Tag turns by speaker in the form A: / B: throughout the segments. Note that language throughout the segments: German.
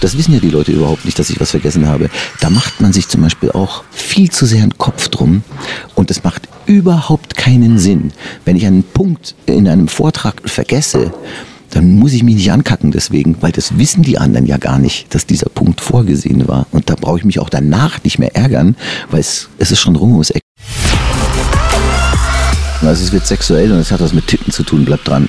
A: das wissen ja die Leute überhaupt nicht, dass ich was vergessen habe. Da macht man sich zum Beispiel auch viel zu sehr einen Kopf drum und es macht überhaupt keinen Sinn. Wenn ich einen Punkt in einem Vortrag vergesse, dann muss ich mich nicht ankacken deswegen, weil das wissen die anderen ja gar nicht, dass dieser Punkt vorgesehen war. Und da brauche ich mich auch danach nicht mehr ärgern, weil es, es ist schon rum ums Eck. Also es wird sexuell und es hat was mit Titten zu tun, bleibt dran.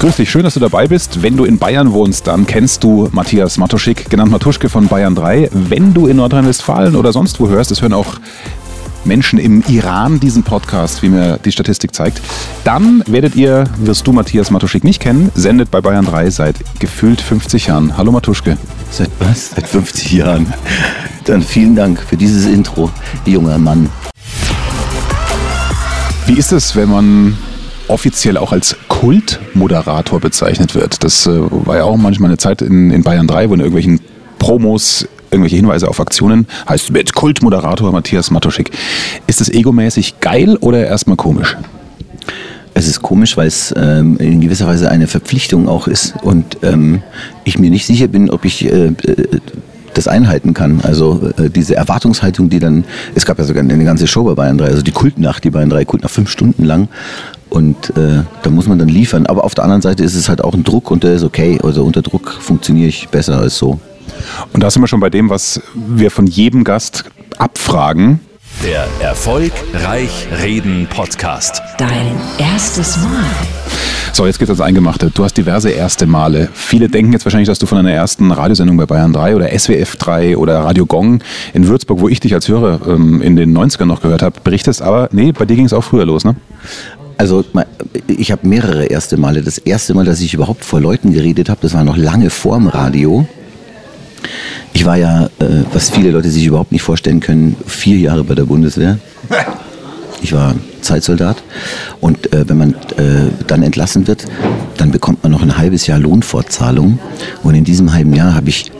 B: Grüß dich, schön, dass du dabei bist. Wenn du in Bayern wohnst, dann kennst du Matthias Matuschik, genannt Matuschke von Bayern 3. Wenn du in Nordrhein-Westfalen oder sonst wo hörst, es hören auch Menschen im Iran diesen Podcast, wie mir die Statistik zeigt, dann werdet ihr, wirst du Matthias Matuschik nicht kennen, sendet bei Bayern 3 seit gefühlt 50 Jahren. Hallo Matuschke.
A: Seit was? Seit 50 Jahren. Dann vielen Dank für dieses Intro, junger Mann.
B: Wie ist es, wenn man offiziell auch als Kultmoderator bezeichnet wird. Das äh, war ja auch manchmal eine Zeit in, in Bayern 3, wo in irgendwelchen Promos irgendwelche Hinweise auf Aktionen heißt mit Kultmoderator Matthias Matuschik. Ist das egomäßig geil oder erstmal komisch?
A: Es ist komisch, weil es ähm, in gewisser Weise eine Verpflichtung auch ist und ähm, ich mir nicht sicher bin, ob ich äh, äh das einhalten kann. Also äh, diese Erwartungshaltung, die dann, es gab ja sogar eine ganze Show bei Bayern 3, also die Kultnacht, die Bayern 3 Kultnacht, fünf Stunden lang und äh, da muss man dann liefern. Aber auf der anderen Seite ist es halt auch ein Druck und der ist okay. Also unter Druck funktioniere ich besser als so.
B: Und da sind wir schon bei dem, was wir von jedem Gast abfragen.
C: Der Erfolg Reich Reden Podcast.
D: Dein erstes Mal.
B: So, jetzt geht's ans Eingemachte. Du hast diverse erste Male. Viele denken jetzt wahrscheinlich, dass du von einer ersten Radiosendung bei Bayern 3 oder SWF 3 oder Radio Gong in Würzburg, wo ich dich als Hörer ähm, in den 90ern noch gehört habe, berichtest. Aber nee, bei dir ging es auch früher los, ne?
A: Also ich habe mehrere erste Male. Das erste Mal, dass ich überhaupt vor Leuten geredet habe, das war noch lange vorm Radio. Ich war ja, äh, was viele Leute sich überhaupt nicht vorstellen können, vier Jahre bei der Bundeswehr. Ich war Zeitsoldat und äh, wenn man äh, dann entlassen wird, dann bekommt man noch ein halbes Jahr Lohnfortzahlung und in diesem halben Jahr habe ich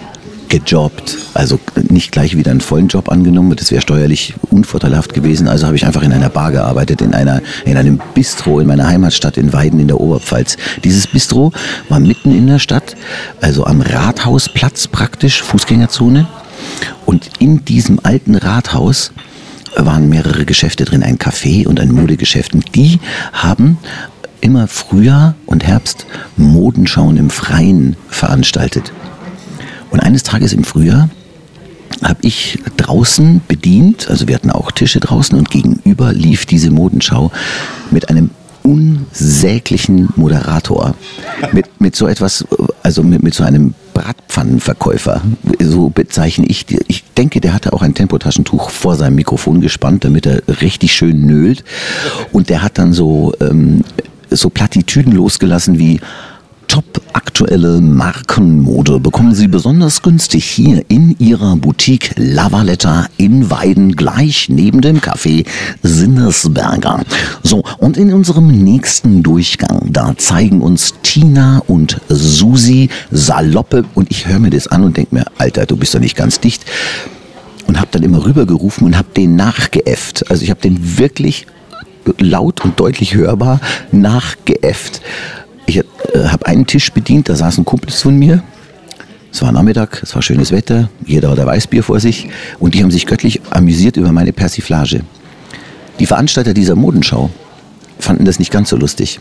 A: gejobbt. Also nicht gleich wieder einen vollen Job angenommen, das wäre steuerlich unvorteilhaft gewesen. Also habe ich einfach in einer Bar gearbeitet, in, einer, in einem Bistro in meiner Heimatstadt in Weiden in der Oberpfalz. Dieses Bistro war mitten in der Stadt, also am Rathausplatz praktisch, Fußgängerzone. Und in diesem alten Rathaus waren mehrere Geschäfte drin, ein Café und ein Modegeschäft. Und die haben immer Frühjahr und Herbst Modenschauen im Freien veranstaltet. Und eines Tages im Frühjahr habe ich draußen bedient, also wir hatten auch Tische draußen und gegenüber lief diese Modenschau mit einem unsäglichen Moderator. Mit, mit so etwas, also mit, mit so einem Bratpfannenverkäufer, so bezeichne ich. Ich denke, der hatte auch ein Tempotaschentuch vor seinem Mikrofon gespannt, damit er richtig schön nölt. Und der hat dann so, ähm, so Plattitüden losgelassen wie top aktuelle Markenmode bekommen Sie besonders günstig hier in Ihrer Boutique Lavaletta in Weiden, gleich neben dem Café Sinnesberger. So, und in unserem nächsten Durchgang, da zeigen uns Tina und Susi Saloppe und ich höre mir das an und denke mir, Alter, du bist doch nicht ganz dicht. Und habe dann immer rübergerufen und habe den nachgeäfft. Also ich habe den wirklich laut und deutlich hörbar nachgeäfft. Ich äh, habe einen Tisch bedient, da saßen Kumpels von mir. Es war Nachmittag, es war schönes Wetter, jeder hatte Weißbier vor sich und die haben sich göttlich amüsiert über meine Persiflage. Die Veranstalter dieser Modenschau fanden das nicht ganz so lustig.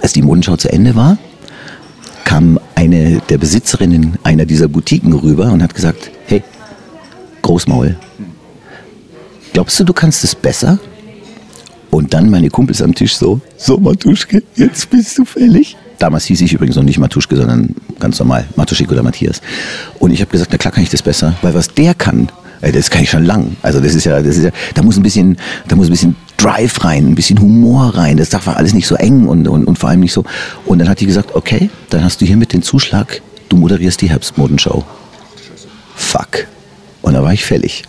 A: Als die Modenschau zu Ende war, kam eine der Besitzerinnen einer dieser Boutiquen rüber und hat gesagt, hey, Großmaul, glaubst du, du kannst es besser? Und dann meine Kumpels am Tisch so, so Matuschke, jetzt bist du fällig. Damals hieß ich übrigens noch nicht Matuschke, sondern ganz normal Matuschik oder Matthias. Und ich habe gesagt, na klar kann ich das besser, weil was der kann, ey, das kann ich schon lang. Also das ist ja, das ist ja, da muss ein bisschen, da muss ein bisschen Drive rein, ein bisschen Humor rein. Das darf alles nicht so eng und, und, und vor allem nicht so. Und dann hat die gesagt, okay, dann hast du hiermit den Zuschlag, du moderierst die Herbstmodenshow. Fuck. Und da war ich fällig.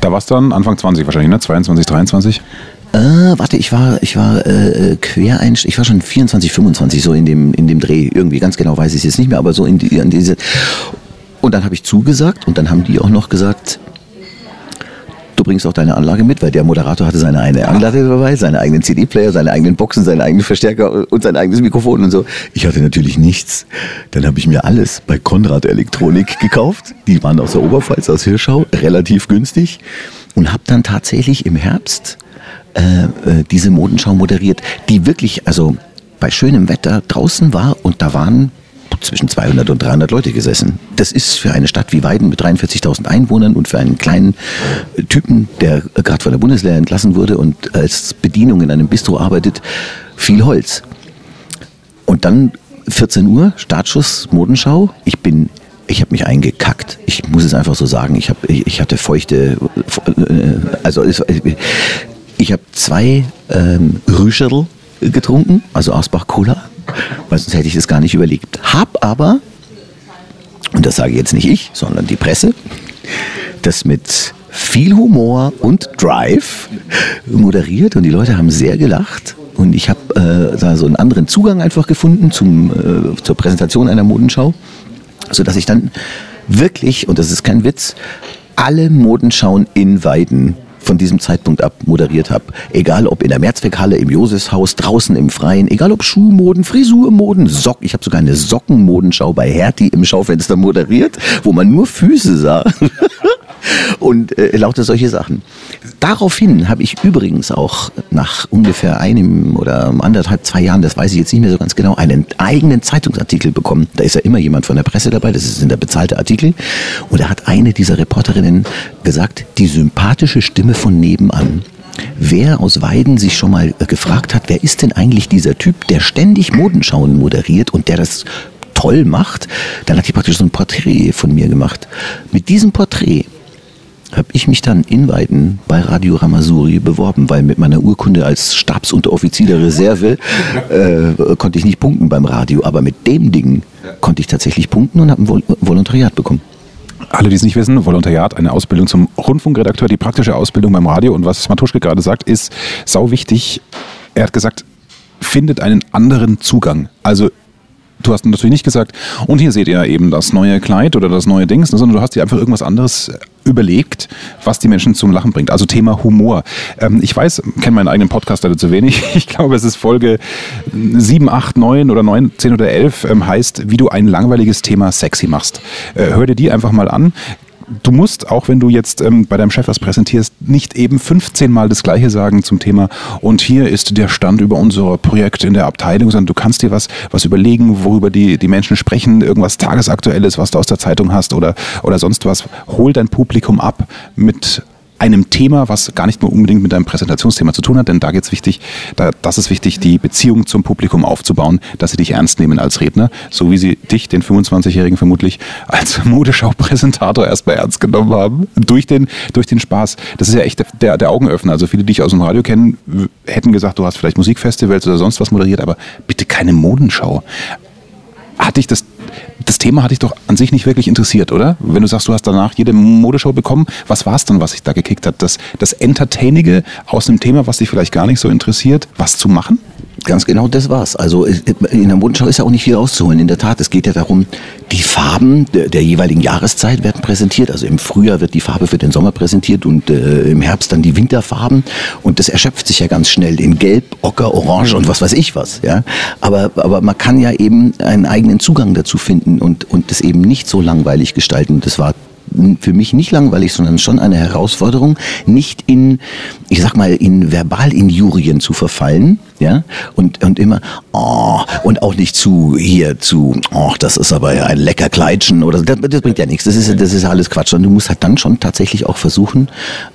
B: Da warst du dann Anfang 20 wahrscheinlich, ne? 22, 23?
A: Äh, warte, ich war, ich war äh, Quereinstieg, ich war schon 24, 25, so in dem, in dem Dreh. Irgendwie, ganz genau weiß ich es jetzt nicht mehr, aber so in, die, in diese. Und dann habe ich zugesagt und dann haben die auch noch gesagt, du bringst auch deine Anlage mit, weil der Moderator hatte seine eigene Anlage dabei, seine eigenen CD-Player, seine eigenen Boxen, seine eigenen Verstärker und sein eigenes Mikrofon und so. Ich hatte natürlich nichts. Dann habe ich mir alles bei Konrad Elektronik gekauft. Die waren aus der Oberpfalz, aus Hirschau, relativ günstig. Und habe dann tatsächlich im Herbst äh, äh, diese Modenschau moderiert, die wirklich, also bei schönem Wetter draußen war und da waren zwischen 200 und 300 Leute gesessen. Das ist für eine Stadt wie Weiden mit 43.000 Einwohnern und für einen kleinen äh, Typen, der äh, gerade von der Bundeswehr entlassen wurde und als Bedienung in einem Bistro arbeitet, viel Holz. Und dann 14 Uhr, Startschuss, Modenschau. Ich bin ich habe mich eingekackt. Ich muss es einfach so sagen. Ich, hab, ich, ich hatte feuchte, also ich habe zwei ähm, Rüscherl getrunken, also Asbach Cola, weil sonst hätte ich das gar nicht überlegt. Hab aber, und das sage jetzt nicht ich, sondern die Presse, das mit viel Humor und Drive moderiert und die Leute haben sehr gelacht. Und ich habe äh, da so einen anderen Zugang einfach gefunden zum, äh, zur Präsentation einer Modenschau, sodass ich dann wirklich, und das ist kein Witz, alle Modenschauen in Weiden von diesem Zeitpunkt ab moderiert habe. Egal ob in der Mehrzweckhalle, im Josefshaus, draußen im Freien, egal ob Schuhmoden, Frisurmoden, Socken. Ich habe sogar eine Sockenmodenschau bei Hertie im Schaufenster moderiert, wo man nur Füße sah. und äh, lauter solche Sachen. Daraufhin habe ich übrigens auch nach ungefähr einem oder anderthalb, zwei Jahren, das weiß ich jetzt nicht mehr so ganz genau, einen eigenen Zeitungsartikel bekommen. Da ist ja immer jemand von der Presse dabei, das ist der bezahlte Artikel. Und da hat eine dieser Reporterinnen gesagt, die sympathische Stimme von nebenan. Wer aus Weiden sich schon mal äh, gefragt hat, wer ist denn eigentlich dieser Typ, der ständig Modenschauen moderiert und der das toll macht, dann hat die praktisch so ein Porträt von mir gemacht. Mit diesem Porträt habe ich mich dann in Weiden bei Radio Ramasuri beworben, weil mit meiner Urkunde als Stabsunteroffizier der Reserve äh, konnte ich nicht punkten beim Radio, aber mit dem Ding konnte ich tatsächlich punkten und habe ein Vol Volontariat bekommen.
B: Alle, die es nicht wissen, Volontariat, eine Ausbildung zum Rundfunkredakteur, die praktische Ausbildung beim Radio. Und was Matuschke gerade sagt, ist sau wichtig. Er hat gesagt, findet einen anderen Zugang. Also du hast natürlich nicht gesagt, und hier seht ihr eben das neue Kleid oder das neue Dings, sondern du hast dir einfach irgendwas anderes überlegt, was die Menschen zum Lachen bringt. Also Thema Humor. Ähm, ich weiß, kenne meinen eigenen Podcast leider zu wenig. Ich glaube, es ist Folge 7, 8, 9 oder 9, 10 oder 11 ähm, heißt, wie du ein langweiliges Thema sexy machst. Äh, hör dir die einfach mal an du musst, auch wenn du jetzt ähm, bei deinem Chef was präsentierst, nicht eben 15 Mal das Gleiche sagen zum Thema und hier ist der Stand über unser Projekt in der Abteilung, sondern du kannst dir was, was überlegen, worüber die, die Menschen sprechen, irgendwas Tagesaktuelles, was du aus der Zeitung hast oder, oder sonst was. Hol dein Publikum ab mit einem Thema, was gar nicht nur unbedingt mit deinem Präsentationsthema zu tun hat, denn da geht es wichtig, da, das ist wichtig, die Beziehung zum Publikum aufzubauen, dass sie dich ernst nehmen als Redner, so wie sie dich, den 25-Jährigen vermutlich, als Modeschaupräsentator erstmal ernst genommen haben, durch den, durch den Spaß. Das ist ja echt der, der Augenöffner. Also viele, die dich aus dem Radio kennen, hätten gesagt, du hast vielleicht Musikfestivals oder sonst was moderiert, aber bitte keine Modenschau. Hat dich das das Thema hat dich doch an sich nicht wirklich interessiert, oder? Wenn du sagst, du hast danach jede Modeshow bekommen, was war es dann, was sich da gekickt hat? Das, das Entertainige aus einem Thema, was dich vielleicht gar nicht so interessiert, was zu machen?
A: Ganz genau das war's. Also äh, in der Modenschau ist ja auch nicht viel rauszuholen. In der Tat, es geht ja darum, die Farben der, der jeweiligen Jahreszeit werden präsentiert. Also im Frühjahr wird die Farbe für den Sommer präsentiert und äh, im Herbst dann die Winterfarben. Und das erschöpft sich ja ganz schnell in Gelb, Ocker, Orange und was weiß ich was. Ja? Aber, aber man kann ja eben einen eigenen Zugang dazu finden und, und das eben nicht so langweilig gestalten. Das war für mich nicht langweilig, sondern schon eine Herausforderung, nicht in, ich sag mal, in Verbalinjurien zu verfallen, ja, und, und immer, oh, und auch nicht zu, hier, zu, oh, das ist aber ein lecker Kleidchen oder das, das bringt ja nichts, das ist, das ist alles Quatsch. Und du musst halt dann schon tatsächlich auch versuchen,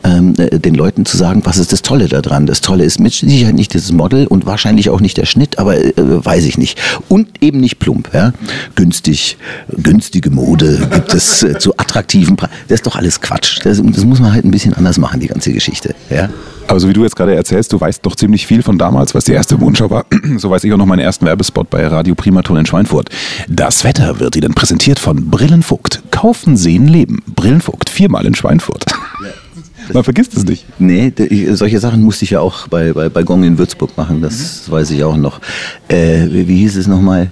A: ähm, äh, den Leuten zu sagen, was ist das Tolle daran. Das Tolle ist mit Sicherheit nicht das Model und wahrscheinlich auch nicht der Schnitt, aber äh, weiß ich nicht. Und eben nicht plump, ja. Günstig, günstige Mode gibt es äh, zu attraktiven Preisen. Das ist doch alles Quatsch. Das, das muss man halt ein bisschen anders machen, die ganze Geschichte, ja.
B: Aber so wie du jetzt gerade erzählst, du weißt doch ziemlich viel von damals, was die erste Mondschau war. So weiß ich auch noch meinen ersten Werbespot bei Radio Primaton in Schweinfurt. Das Wetter wird Ihnen präsentiert von Brillenvogt. Kaufen, sehen, leben. Brillenvogt, viermal in Schweinfurt. Man vergisst es nicht.
A: Nee, solche Sachen musste ich ja auch bei, bei, bei Gong in Würzburg machen, das weiß ich auch noch. Äh, wie, wie hieß es nochmal?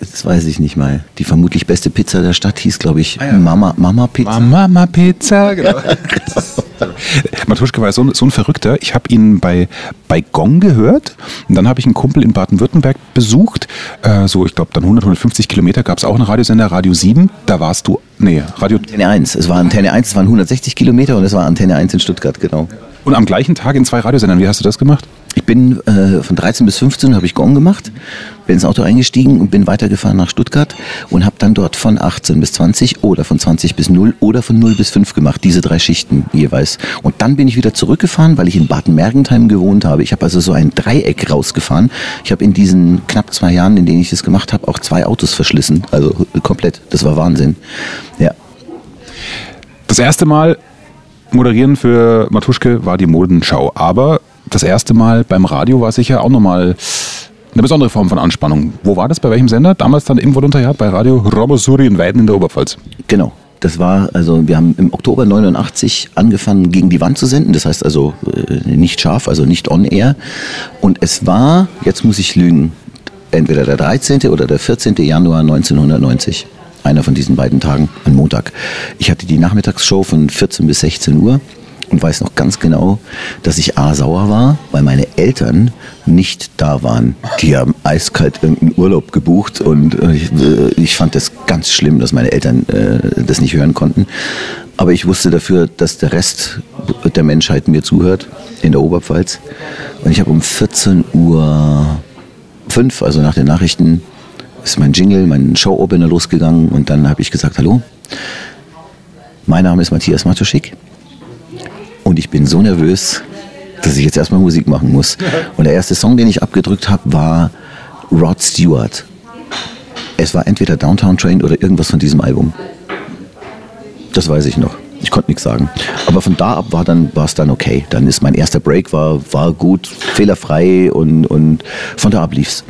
A: Das, weiß ich nicht mal. Die vermutlich beste Pizza der Stadt hieß, glaube ich, Mama, Mama Pizza.
B: Mama Pizza, genau. Matuschke war so, ein- so ein Verrückter. Ich habe ihn bei, bei Gong gehört und dann habe ich einen Kumpel in Baden-Württemberg besucht. Äh, so, ich glaube, dann 100, 150 Kilometer gab es auch einen Radiosender, Radio 7. Da warst du, nee, Radio.
A: Antenne 1. Es war Antenne 1, es waren 160 Kilometer und es war Antenne 1 in Stuttgart, genau.
B: Und am gleichen Tag in zwei Radiosendern. Wie hast du das gemacht?
A: Ich bin äh, von 13 bis 15 habe ich Gong gemacht, bin ins Auto eingestiegen und bin weitergefahren nach Stuttgart und habe dann dort von 18 bis 20 oder von 20 bis 0 oder von 0 bis 5 gemacht, diese drei Schichten jeweils. Und dann bin ich wieder zurückgefahren, weil ich in Bad Mergentheim gewohnt habe. Ich habe also so ein Dreieck rausgefahren. Ich habe in diesen knapp zwei Jahren, in denen ich das gemacht habe, auch zwei Autos verschlissen. Also komplett. Das war Wahnsinn. Ja.
B: Das erste Mal moderieren für Matuschke war die Modenschau. Aber das erste Mal beim Radio war sicher auch nochmal eine besondere Form von Anspannung. Wo war das? Bei welchem Sender? Damals dann im Volontariat bei Radio Romosuri in Weiden in der Oberpfalz.
A: Genau. Das war, also wir haben im Oktober 89 angefangen, gegen die Wand zu senden. Das heißt also äh, nicht scharf, also nicht on air. Und es war, jetzt muss ich lügen, entweder der 13. oder der 14. Januar 1990. Einer von diesen beiden Tagen, ein Montag. Ich hatte die Nachmittagsshow von 14 bis 16 Uhr und weiß noch ganz genau, dass ich A sauer war, weil meine Eltern nicht da waren. Die haben eiskalt irgendeinen Urlaub gebucht und äh, ich, äh, ich fand das ganz schlimm, dass meine Eltern äh, das nicht hören konnten. Aber ich wusste dafür, dass der Rest der Menschheit mir zuhört in der Oberpfalz. Und ich habe um 14 Uhr also nach den Nachrichten, ist mein Jingle, mein Show-Opener losgegangen und dann habe ich gesagt, hallo, mein Name ist Matthias Matuschik und ich bin so nervös, dass ich jetzt erstmal Musik machen muss. Und der erste Song, den ich abgedrückt habe, war Rod Stewart. Es war entweder Downtown Train oder irgendwas von diesem Album. Das weiß ich noch. Ich konnte nichts sagen. Aber von da ab war dann war es dann okay. Dann ist mein erster Break war, war gut, fehlerfrei und, und von da ab lief's.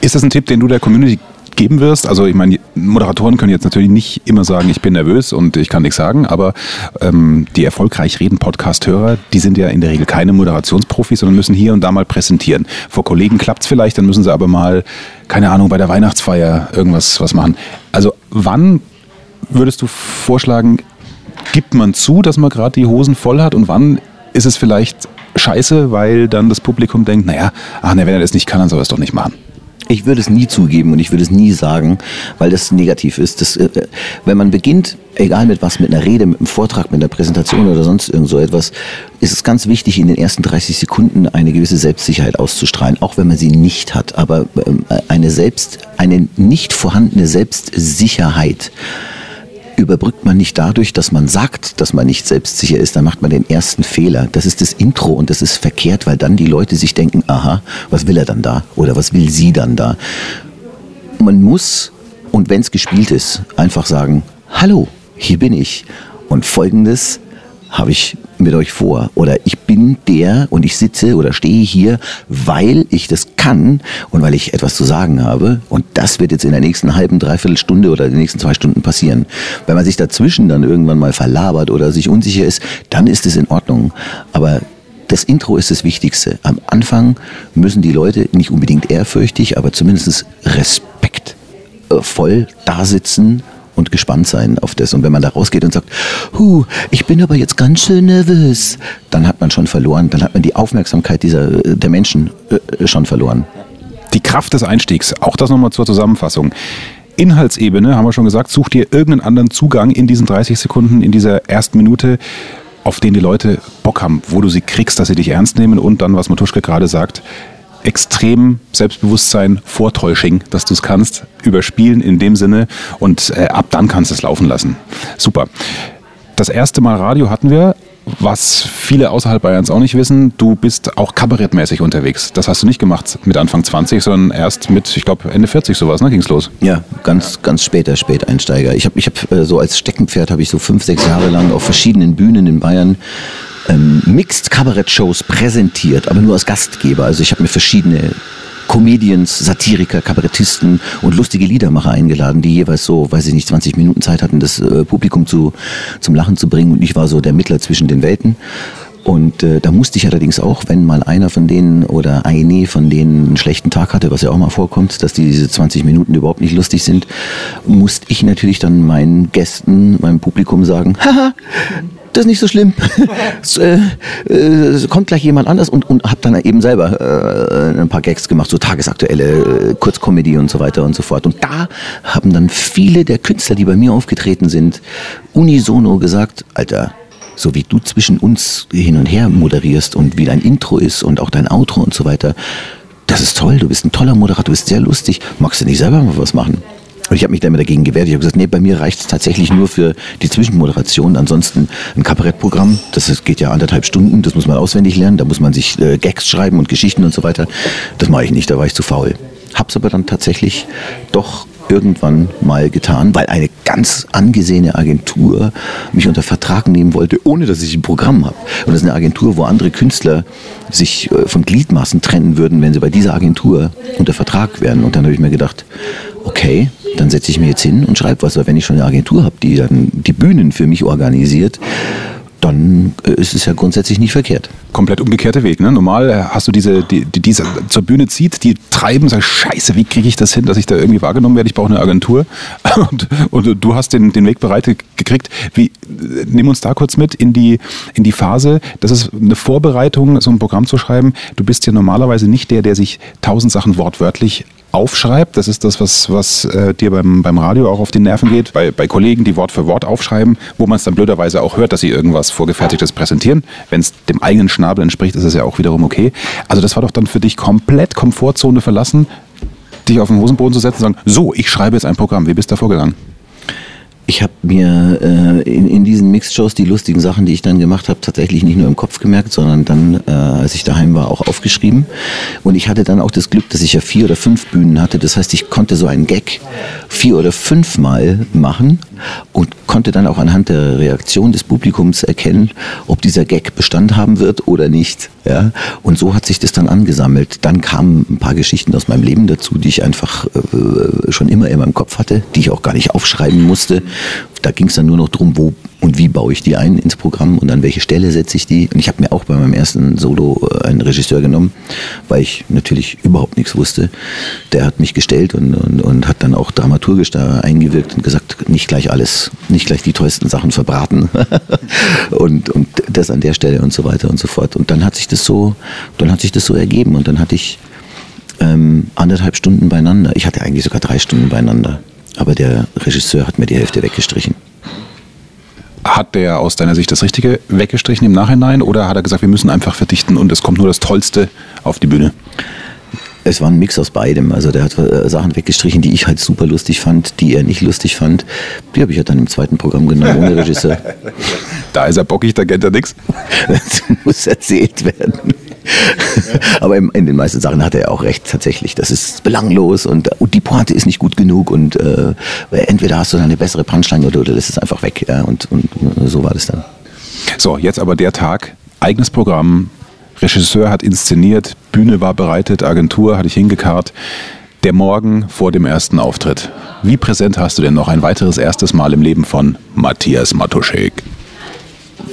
B: Ist das ein Tipp, den du der Community geben wirst? Also ich meine, Moderatoren können jetzt natürlich nicht immer sagen, ich bin nervös und ich kann nichts sagen, aber ähm, die erfolgreich reden Podcast-Hörer, die sind ja in der Regel keine Moderationsprofis, sondern müssen hier und da mal präsentieren. Vor Kollegen klappt es vielleicht, dann müssen sie aber mal, keine Ahnung, bei der Weihnachtsfeier irgendwas was machen. Also wann würdest du vorschlagen, gibt man zu, dass man gerade die Hosen voll hat und wann ist es vielleicht scheiße, weil dann das Publikum denkt, naja, ach ne, wenn er das nicht kann, dann soll er es doch nicht machen.
A: Ich würde es nie zugeben und ich würde es nie sagen, weil das negativ ist. Das, äh, wenn man beginnt, egal mit was, mit einer Rede, mit einem Vortrag, mit einer Präsentation oder sonst irgend so etwas, ist es ganz wichtig, in den ersten 30 Sekunden eine gewisse Selbstsicherheit auszustrahlen, auch wenn man sie nicht hat. Aber ähm, eine selbst, eine nicht vorhandene Selbstsicherheit überbrückt man nicht dadurch, dass man sagt, dass man nicht selbstsicher ist, dann macht man den ersten Fehler. Das ist das Intro und das ist verkehrt, weil dann die Leute sich denken, aha, was will er dann da oder was will sie dann da? Man muss, und wenn es gespielt ist, einfach sagen, hallo, hier bin ich und folgendes habe ich mit euch vor. Oder ich bin der und ich sitze oder stehe hier, weil ich das kann und weil ich etwas zu sagen habe. Und das wird jetzt in der nächsten halben, dreiviertel Stunde oder den nächsten zwei Stunden passieren. Wenn man sich dazwischen dann irgendwann mal verlabert oder sich unsicher ist, dann ist es in Ordnung. Aber das Intro ist das Wichtigste. Am Anfang müssen die Leute nicht unbedingt ehrfürchtig, aber zumindest respektvoll da sitzen und gespannt sein auf das. Und wenn man da rausgeht und sagt, Huh, ich bin aber jetzt ganz schön nervös, dann hat man schon verloren. Dann hat man die Aufmerksamkeit dieser, der Menschen äh, schon verloren.
B: Die Kraft des Einstiegs, auch das nochmal zur Zusammenfassung. Inhaltsebene, haben wir schon gesagt, such dir irgendeinen anderen Zugang in diesen 30 Sekunden, in dieser ersten Minute, auf den die Leute Bock haben, wo du sie kriegst, dass sie dich ernst nehmen und dann, was Matuschka gerade sagt, extrem Selbstbewusstsein, Vortäusching, dass du es kannst, überspielen in dem Sinne und äh, ab dann kannst du es laufen lassen. Super. Das erste Mal Radio hatten wir, was viele außerhalb Bayerns auch nicht wissen, du bist auch kabarettmäßig unterwegs. Das hast du nicht gemacht mit Anfang 20, sondern erst mit, ich glaube, Ende 40 sowas, ne? Ging's los?
A: Ja, ganz, ganz später Späteinsteiger. Ich habe ich hab, äh, so als Steckenpferd habe ich so fünf, sechs Jahre lang auf verschiedenen Bühnen in Bayern ähm, Mixed Kabarett-Shows präsentiert, aber nur als Gastgeber. Also ich habe mir verschiedene Comedians, Satiriker, Kabarettisten und lustige Liedermacher eingeladen, die jeweils so, weiß ich nicht, 20 Minuten Zeit hatten, das äh, Publikum zu, zum Lachen zu bringen. Und ich war so der Mittler zwischen den Welten. Und äh, da musste ich allerdings auch, wenn mal einer von denen oder eine von denen einen schlechten Tag hatte, was ja auch mal vorkommt, dass diese 20 Minuten überhaupt nicht lustig sind, musste ich natürlich dann meinen Gästen, meinem Publikum sagen, haha, das ist nicht so schlimm. es, äh, äh, kommt gleich jemand anders und, und habe dann eben selber äh, ein paar Gags gemacht, so tagesaktuelle äh, Kurzkomödie und so weiter und so fort. Und da haben dann viele der Künstler, die bei mir aufgetreten sind, unisono gesagt, Alter, so wie du zwischen uns hin und her moderierst und wie dein Intro ist und auch dein Outro und so weiter, das ist toll, du bist ein toller Moderator, du bist sehr lustig. Magst du nicht selber mal was machen? Und ich habe mich damit dagegen gewehrt. Ich habe gesagt, nee, bei mir reicht es tatsächlich nur für die Zwischenmoderation. Ansonsten ein Kabarettprogramm, das geht ja anderthalb Stunden, das muss man auswendig lernen, da muss man sich äh, Gags schreiben und Geschichten und so weiter. Das mache ich nicht, da war ich zu faul. Hab's aber dann tatsächlich doch irgendwann mal getan, weil eine ganz angesehene Agentur mich unter Vertrag nehmen wollte, ohne dass ich ein Programm habe. Und das ist eine Agentur, wo andere Künstler sich äh, von Gliedmaßen trennen würden, wenn sie bei dieser Agentur unter Vertrag wären. Und dann habe ich mir gedacht, okay, dann setze ich mir jetzt hin und schreibe was. Weil wenn ich schon eine Agentur habe, die dann die Bühnen für mich organisiert, dann äh, ist es ja grundsätzlich nicht verkehrt.
B: Komplett umgekehrter Weg. Ne? Normal äh, hast du diese, die, die diese zur Bühne zieht, die treiben, sagen, scheiße, wie kriege ich das hin, dass ich da irgendwie wahrgenommen werde? Ich brauche eine Agentur. Und, und du hast den, den Weg bereitet gekriegt. Wie, äh, nimm uns da kurz mit in die, in die Phase. Das ist eine Vorbereitung, so ein Programm zu schreiben. Du bist ja normalerweise nicht der, der sich tausend Sachen wortwörtlich aufschreibt. Das ist das, was, was äh, dir beim, beim Radio auch auf die Nerven geht. Bei, bei Kollegen, die Wort für Wort aufschreiben, wo man es dann blöderweise auch hört, dass sie irgendwas Vorgefertigtes präsentieren. Wenn es dem eigenen Schnabel entspricht, ist es ja auch wiederum okay. Also das war doch dann für dich komplett Komfortzone verlassen, dich auf den Hosenboden zu setzen und sagen, so, ich schreibe jetzt ein Programm. Wie bist du da vorgegangen?
A: Ich habe mir äh, in, in diesen Mixed-Shows die lustigen Sachen, die ich dann gemacht habe, tatsächlich nicht nur im Kopf gemerkt, sondern dann, äh, als ich daheim war, auch aufgeschrieben. Und ich hatte dann auch das Glück, dass ich ja vier oder fünf Bühnen hatte. Das heißt, ich konnte so einen Gag vier oder fünfmal machen und konnte dann auch anhand der Reaktion des Publikums erkennen, ob dieser Gag Bestand haben wird oder nicht. Ja? Und so hat sich das dann angesammelt. Dann kamen ein paar Geschichten aus meinem Leben dazu, die ich einfach äh, schon immer in meinem Kopf hatte, die ich auch gar nicht aufschreiben musste. Da ging es dann nur noch darum, wo und wie baue ich die ein ins Programm und an welche Stelle setze ich die. Und ich habe mir auch bei meinem ersten Solo äh, einen Regisseur genommen, weil ich natürlich überhaupt nichts wusste. Der hat mich gestellt und, und, und hat dann auch dramaturgisch da eingewirkt und gesagt, nicht gleich alles, nicht gleich die tollsten Sachen verbraten und, und das an der Stelle und so weiter und so fort. Und dann hat sich das so, dann hat sich das so ergeben und dann hatte ich ähm, anderthalb Stunden beieinander. Ich hatte eigentlich sogar drei Stunden beieinander. Aber der Regisseur hat mir die Hälfte weggestrichen.
B: Hat der aus deiner Sicht das Richtige weggestrichen im Nachhinein oder hat er gesagt, wir müssen einfach verdichten und es kommt nur das Tollste auf die Bühne?
A: Es war ein Mix aus beidem. Also der hat äh, Sachen weggestrichen, die ich halt super lustig fand, die er nicht lustig fand. Die habe ich ja dann im zweiten Programm genommen, ohne Regisseur.
B: da ist er bockig, da kennt er nichts.
A: Das muss erzählt werden. Aber in, in, den meisten Sachen hat er ja auch recht, tatsächlich. Das ist belanglos und, und die Pointe ist nicht gut genug und äh, entweder hast du dann eine bessere Punchline oder du lässt es einfach weg. Ja, und, und so war das dann.
B: So, jetzt aber der Tag, eigenes Programm, Regisseur hat inszeniert, Bühne war bereitet, Agentur hatte ich hingekarrt. Der Morgen vor dem ersten Auftritt. Wie präsent hast du denn noch ein weiteres erstes Mal im Leben von Matthias Matuschek?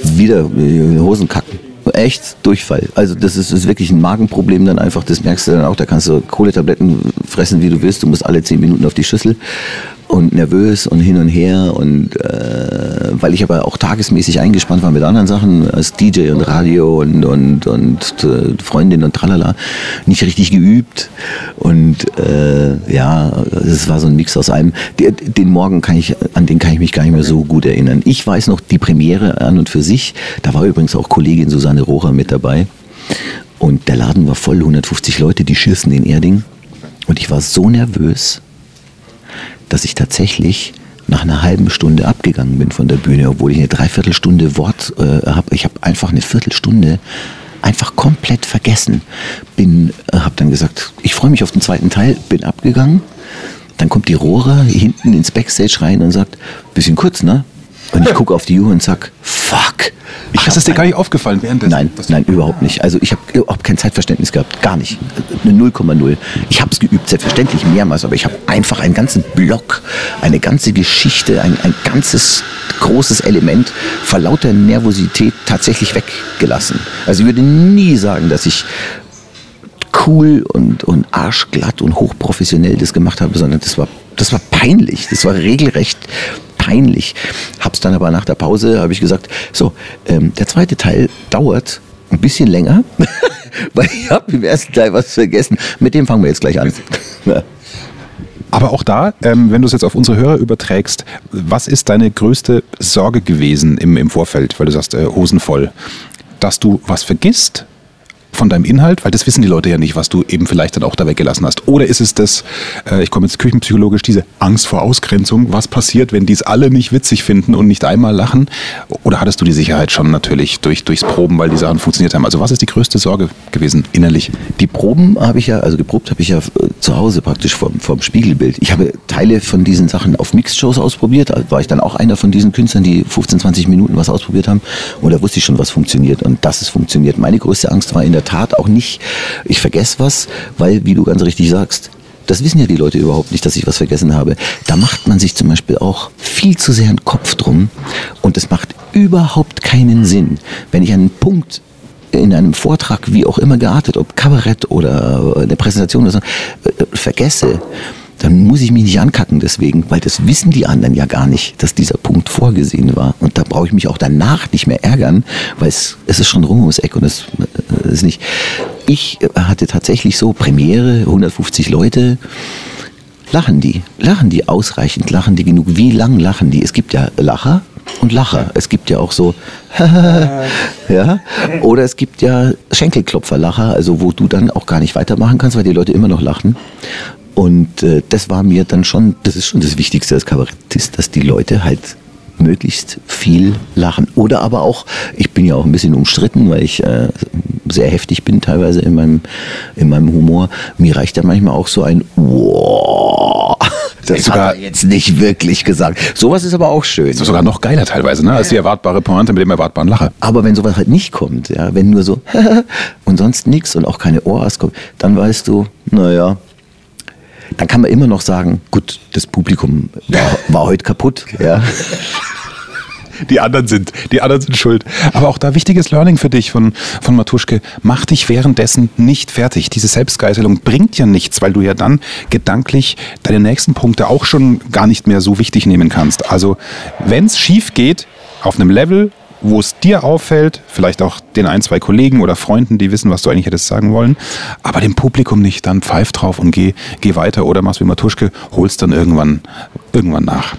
A: Wieder äh, Hosen kacken echt Durchfall. Also das ist, ist, wirklich ein Magenproblem dann einfach, das merkst du dann auch, da kannst du Kohletabletten fressen, wie du willst, du musst alle zehn Minuten auf die Schüssel. Und nervös und hin und her und äh, weil ich aber auch tagesmäßig eingespannt war mit anderen Sachen als DJ und Radio und und und äh, Freundin und tralala nicht richtig geübt und äh, ja es war so ein Mix aus allem. Den Morgen kann ich an den kann ich mich gar nicht mehr so gut erinnern. Ich weiß noch die Premiere an und für sich. Da war übrigens auch Kollegin Susanne Rocher mit dabei und der Laden war voll 150 Leute die schießen in Erding und ich war so nervös dass ich tatsächlich nach einer halben Stunde abgegangen bin von der Bühne, obwohl ich eine Dreiviertelstunde Wort äh, habe. Ich habe einfach eine Viertelstunde einfach komplett vergessen. Bin, äh, habe dann gesagt, ich freue mich auf den zweiten Teil, bin abgegangen. Dann kommt die Rohre hinten ins Backstage rein und sagt, bisschen kurz, ne? Und ich gucke auf die Uhr und sag, fuck.
B: Ich ist es dir gar nicht aufgefallen währenddessen?
A: Nein, nein, überhaupt nicht. Also ich habe überhaupt kein Zeitverständnis gehabt, gar nicht. Eine 0,0. Ich habe es geübt, selbstverständlich mehrmals, aber ich habe einfach einen ganzen Block, eine ganze Geschichte, ein, ein ganzes großes Element vor lauter Nervosität tatsächlich weggelassen. Also ich würde nie sagen, dass ich cool und, und arschglatt und hochprofessionell das gemacht habe, sondern das war, das war peinlich. Das war regelrecht peinlich. Hab's dann aber nach der Pause, habe ich gesagt, so, ähm, der zweite Teil dauert ein bisschen länger, weil ich habe im ersten Teil was vergessen. Mit dem fangen wir jetzt gleich an.
B: Aber auch da, ähm, wenn du es jetzt auf unsere Hörer überträgst, was ist deine größte Sorge gewesen im, im Vorfeld, weil du sagst, äh, Hosen voll? Dass du was vergisst von deinem Inhalt? Weil das wissen die Leute ja nicht, was du eben vielleicht dann auch da weggelassen hast. Oder ist es das, äh, ich komme jetzt küchenpsychologisch, diese Angst vor Ausgrenzung, was passiert, wenn die es alle nicht witzig finden und nicht einmal lachen? Oder hattest du die Sicherheit schon natürlich durch, durchs Proben, weil die Sachen funktioniert haben? Also was ist die größte Sorge gewesen innerlich?
A: Die Proben habe ich ja, also geprobt habe ich ja äh, zu Hause praktisch vom, vom Spiegelbild. Ich habe Teile von diesen Sachen auf Mixed-Shows ausprobiert. Da war ich dann auch einer von diesen Künstlern, die 15, 20 Minuten was ausprobiert haben. Und da wusste ich schon, was funktioniert und dass es funktioniert. Meine größte Angst war in der Tat auch nicht, ich vergesse was, weil, wie du ganz richtig sagst, das wissen ja die Leute überhaupt nicht, dass ich was vergessen habe. Da macht man sich zum Beispiel auch viel zu sehr einen Kopf drum und es macht überhaupt keinen Sinn, wenn ich einen Punkt in einem Vortrag, wie auch immer geartet, ob Kabarett oder eine Präsentation oder so, äh, vergesse dann muss ich mich nicht ankacken deswegen, weil das wissen die anderen ja gar nicht, dass dieser Punkt vorgesehen war. Und da brauche ich mich auch danach nicht mehr ärgern, weil es, es ist schon rum ums Eck und es äh, ist nicht. Ich hatte tatsächlich so Premiere, 150 Leute. Lachen die? Lachen die ausreichend? Lachen die genug? Wie lang lachen die? Es gibt ja Lacher und Lacher. Es gibt ja auch so, ja, oder es gibt ja Schenkelklopferlacher, also wo du dann auch gar nicht weitermachen kannst, weil die Leute immer noch lachen. Und äh, das war mir dann schon, das ist schon das Wichtigste als Kabarettist, dass die Leute halt möglichst viel lachen. Oder aber auch, ich bin ja auch ein bisschen umstritten, weil ich äh, sehr heftig bin teilweise in meinem, in meinem Humor. Mir reicht ja manchmal auch so ein wow. Das sogar hat er jetzt nicht wirklich gesagt. Sowas ist aber auch schön. Das
B: ist sogar noch geiler teilweise, ne? als die erwartbare Pointe mit dem erwartbaren Lacher.
A: Aber wenn sowas halt nicht kommt, ja, wenn nur so und sonst nichts und auch keine Ohrers kommt, dann weißt du, naja, dann kann man immer noch sagen, gut, das Publikum war, war heute kaputt. Ja.
B: Die anderen sind, die anderen sind schuld. Aber auch da wichtiges Learning für dich von, von Matuschke. Mach dich währenddessen nicht fertig. Diese Selbstgeißelung bringt ja nichts, weil du ja dann gedanklich deine nächsten Punkte auch schon gar nicht mehr so wichtig nehmen kannst. Also, wenn es schief geht, auf einem Level, wo es dir auffällt, vielleicht auch den ein, zwei Kollegen oder Freunden, die wissen, was du eigentlich hättest sagen wollen, aber dem Publikum nicht, dann pfeif drauf und geh, geh weiter oder machst wie Matuschke, holst dann irgendwann, irgendwann nach.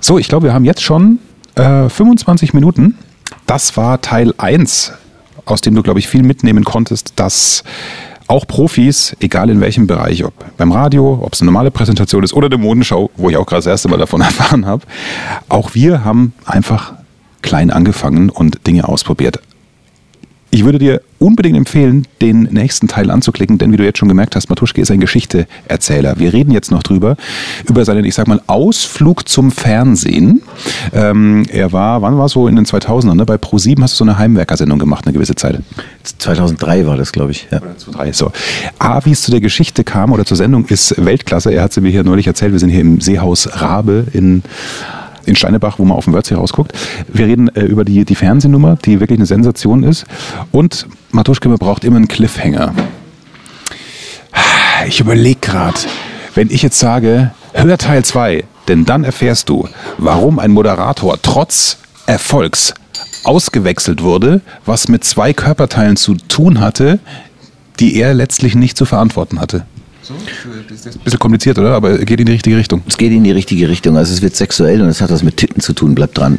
B: So, ich glaube, wir haben jetzt schon äh, 25 Minuten. Das war Teil 1, aus dem du, glaube ich, viel mitnehmen konntest, dass auch Profis, egal in welchem Bereich, ob beim Radio, ob es eine normale Präsentation ist oder eine Modenschau, wo ich auch gerade das erste Mal davon erfahren habe, auch wir haben einfach klein angefangen und Dinge ausprobiert. Ich würde dir unbedingt empfehlen, den nächsten Teil anzuklicken, denn wie du jetzt schon gemerkt hast, Matuschke ist ein Geschichteerzähler. Wir reden jetzt noch drüber, über seinen, ich sag mal, Ausflug zum Fernsehen. Ähm, er war, wann war es so in den 2000ern, ne? bei Pro7 hast du so eine Heimwerkersendung gemacht, eine gewisse Zeit.
A: 2003 war das, glaube ich.
B: Ja. Oder 2003, so. A, wie es zu der Geschichte kam oder zur Sendung, ist Weltklasse. Er hat sie mir hier neulich erzählt. Wir sind hier im Seehaus Rabe in in Steinebach, wo man auf dem Wörthsee rausguckt. Wir reden äh, über die, die Fernsehnummer, die wirklich eine Sensation ist. Und Matuschke braucht immer einen Cliffhanger. Ich überlege gerade, wenn ich jetzt sage, hör Teil 2, Denn dann erfährst du, warum ein Moderator trotz Erfolgs ausgewechselt wurde, was mit zwei Körperteilen zu tun hatte, die er letztlich nicht zu verantworten hatte. So, das ist ein bisschen kompliziert, oder? Aber geht in die richtige Richtung.
A: Es geht in die richtige Richtung. Also es wird sexuell und es hat was mit Titten zu tun. Bleibt dran.